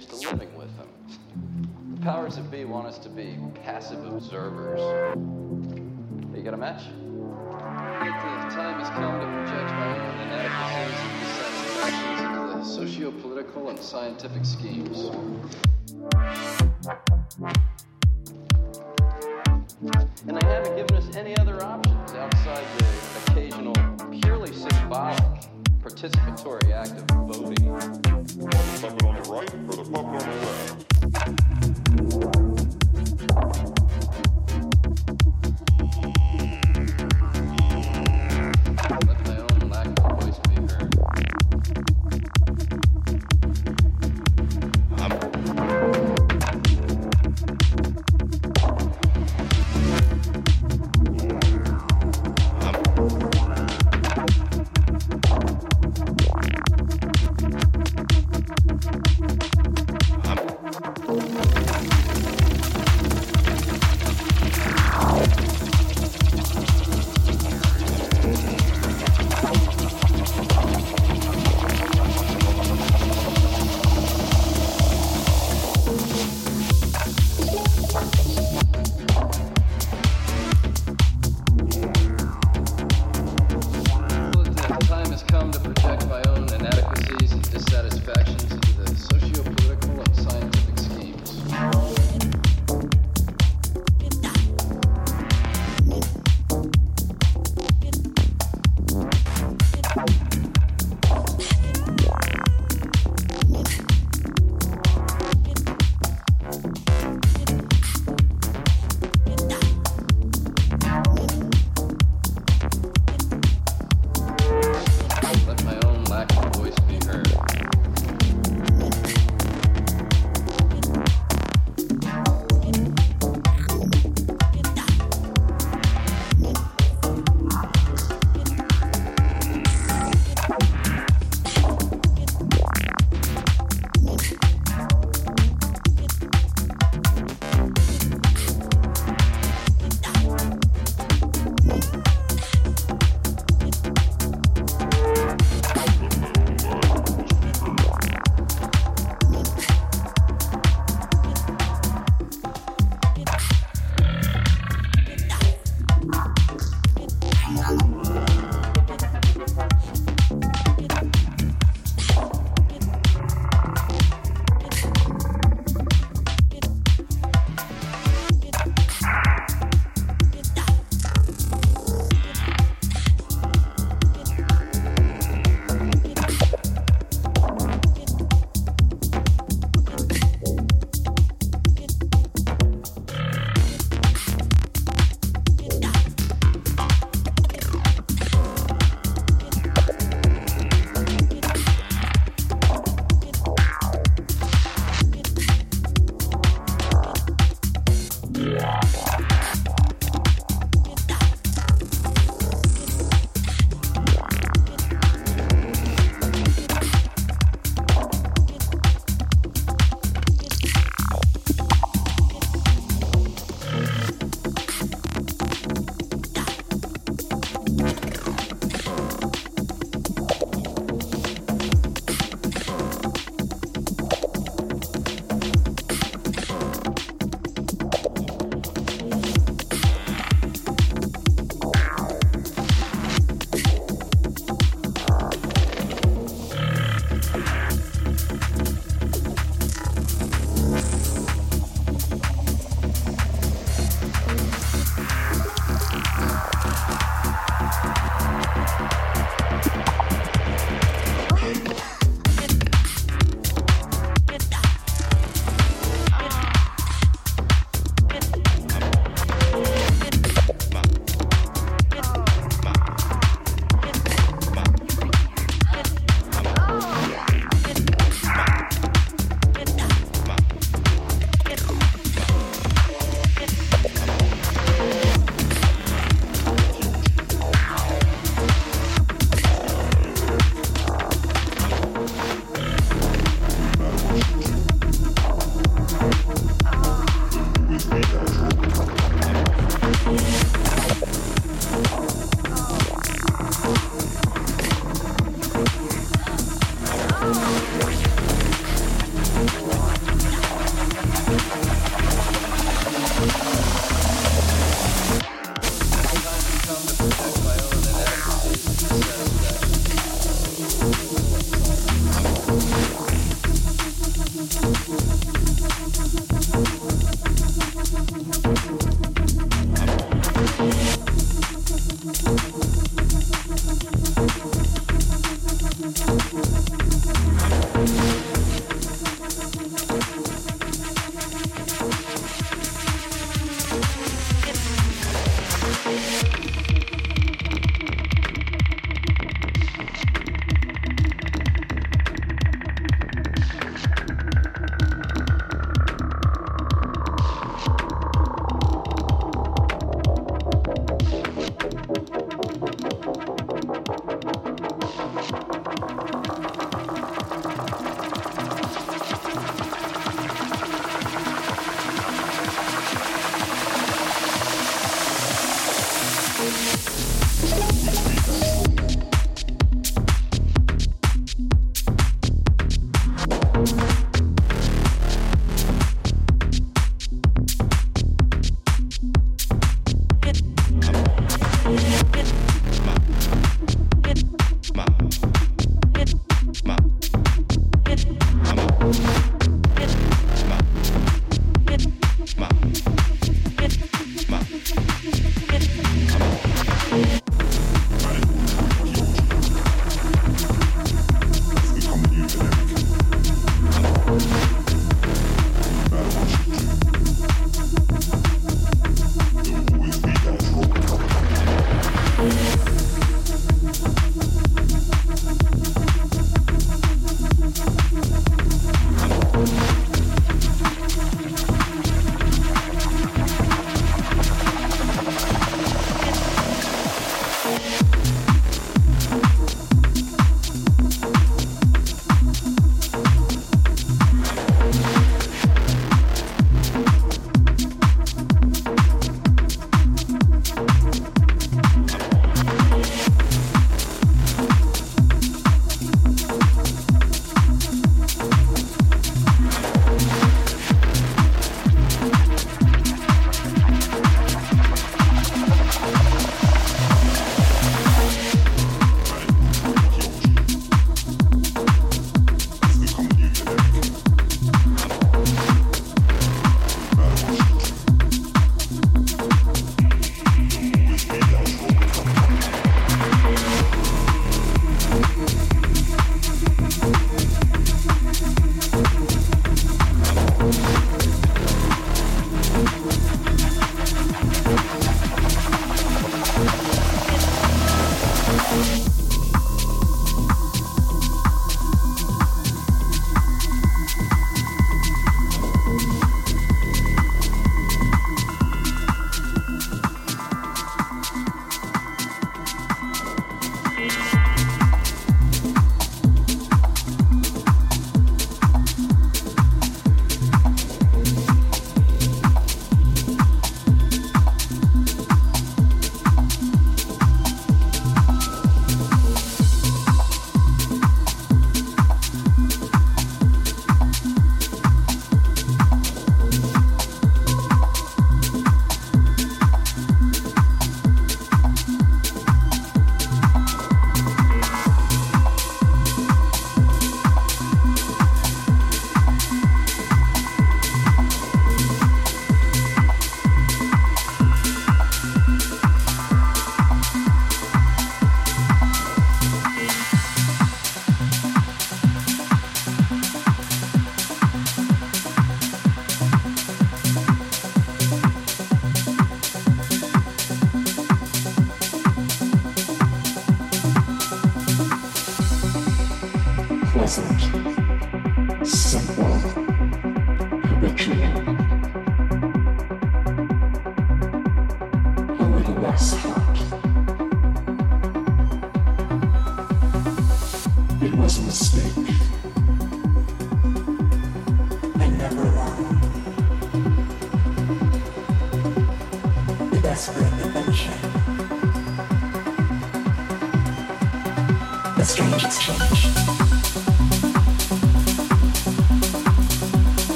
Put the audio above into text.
used to living with them. The powers that be want us to be passive observers. You got a match? The time has come to project my own inadequacies and dissatisfactions into the socio-political and scientific schemes.